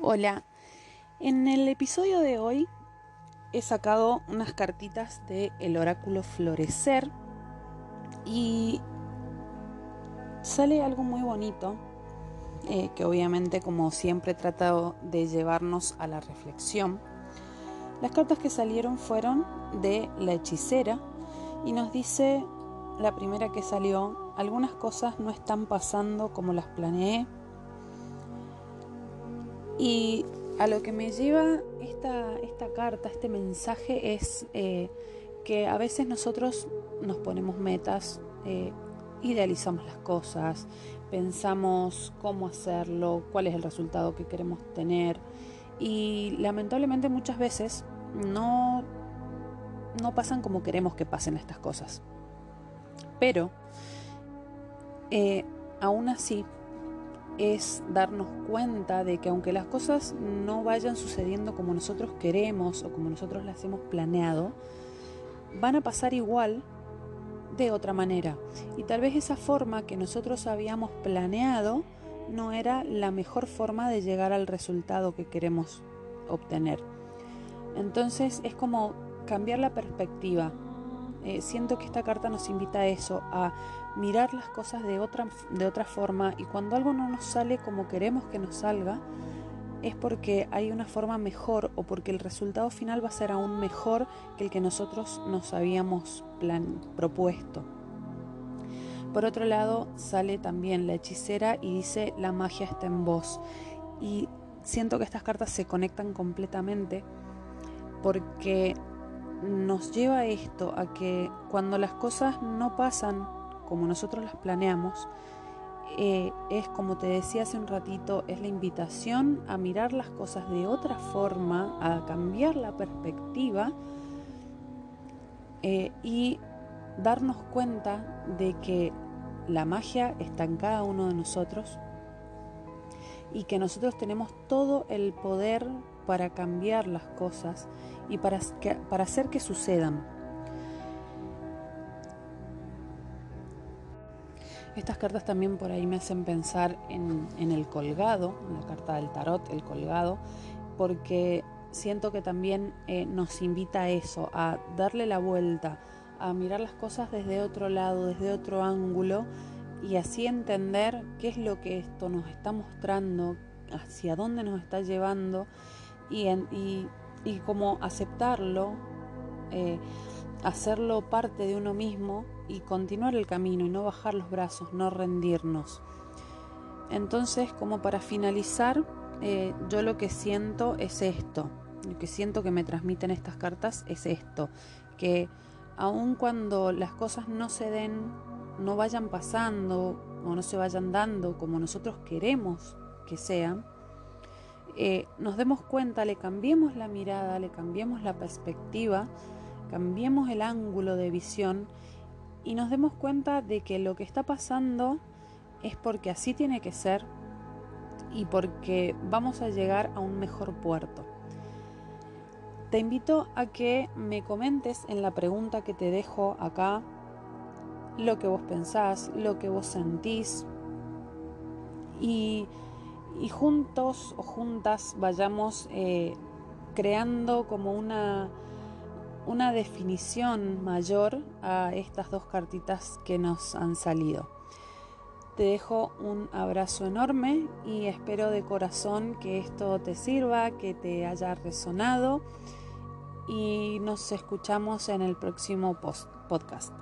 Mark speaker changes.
Speaker 1: Hola, en el episodio de hoy he sacado unas cartitas de el oráculo Florecer y sale algo muy bonito eh, que obviamente como siempre he tratado de llevarnos a la reflexión. Las cartas que salieron fueron de la hechicera y nos dice la primera que salió, algunas cosas no están pasando como las planeé y a lo que me lleva esta, esta carta, este mensaje es eh, que a veces nosotros nos ponemos metas, eh, idealizamos las cosas, pensamos cómo hacerlo, cuál es el resultado que queremos tener y lamentablemente muchas veces no, no pasan como queremos que pasen estas cosas. Pero eh, aún así es darnos cuenta de que aunque las cosas no vayan sucediendo como nosotros queremos o como nosotros las hemos planeado, van a pasar igual de otra manera. Y tal vez esa forma que nosotros habíamos planeado no era la mejor forma de llegar al resultado que queremos obtener. Entonces es como cambiar la perspectiva. Eh, siento que esta carta nos invita a eso, a mirar las cosas de otra, de otra forma y cuando algo no nos sale como queremos que nos salga, es porque hay una forma mejor o porque el resultado final va a ser aún mejor que el que nosotros nos habíamos propuesto. Por otro lado, sale también la hechicera y dice la magia está en vos. Y siento que estas cartas se conectan completamente porque nos lleva esto, a que cuando las cosas no pasan como nosotros las planeamos, eh, es como te decía hace un ratito, es la invitación a mirar las cosas de otra forma, a cambiar la perspectiva eh, y darnos cuenta de que la magia está en cada uno de nosotros y que nosotros tenemos todo el poder para cambiar las cosas y para, para hacer que sucedan. Estas cartas también por ahí me hacen pensar en, el colgado, en la carta del tarot, el colgado, porque siento que también eh, nos invita a eso, a darle la vuelta, a mirar las cosas desde otro lado, desde otro ángulo y así entender qué es lo que esto nos está mostrando, hacia dónde nos está llevando y, y como aceptarlo. Eh, hacerlo parte de uno mismo y continuar el camino y no bajar los brazos, no rendirnos. Entonces, como para finalizar, eh, yo lo que siento es esto, lo que siento que me transmiten estas cartas es esto, que aun cuando las cosas no se den, no vayan pasando o no se vayan dando como nosotros queremos que sean, eh, nos demos cuenta, le cambiemos la mirada, le cambiemos la perspectiva cambiemos el ángulo de visión y nos demos cuenta de que lo que está pasando es porque así tiene que ser y porque vamos a llegar a un mejor puerto. Te invito a que me comentes en la pregunta que te dejo acá lo que vos pensás, lo que vos sentís y, juntos o juntas vayamos eh, creando como una una definición mayor a estas dos cartitas que nos han salido. Te dejo un abrazo enorme y espero de corazón que esto te sirva, que te haya resonado y nos escuchamos en el próximo podcast.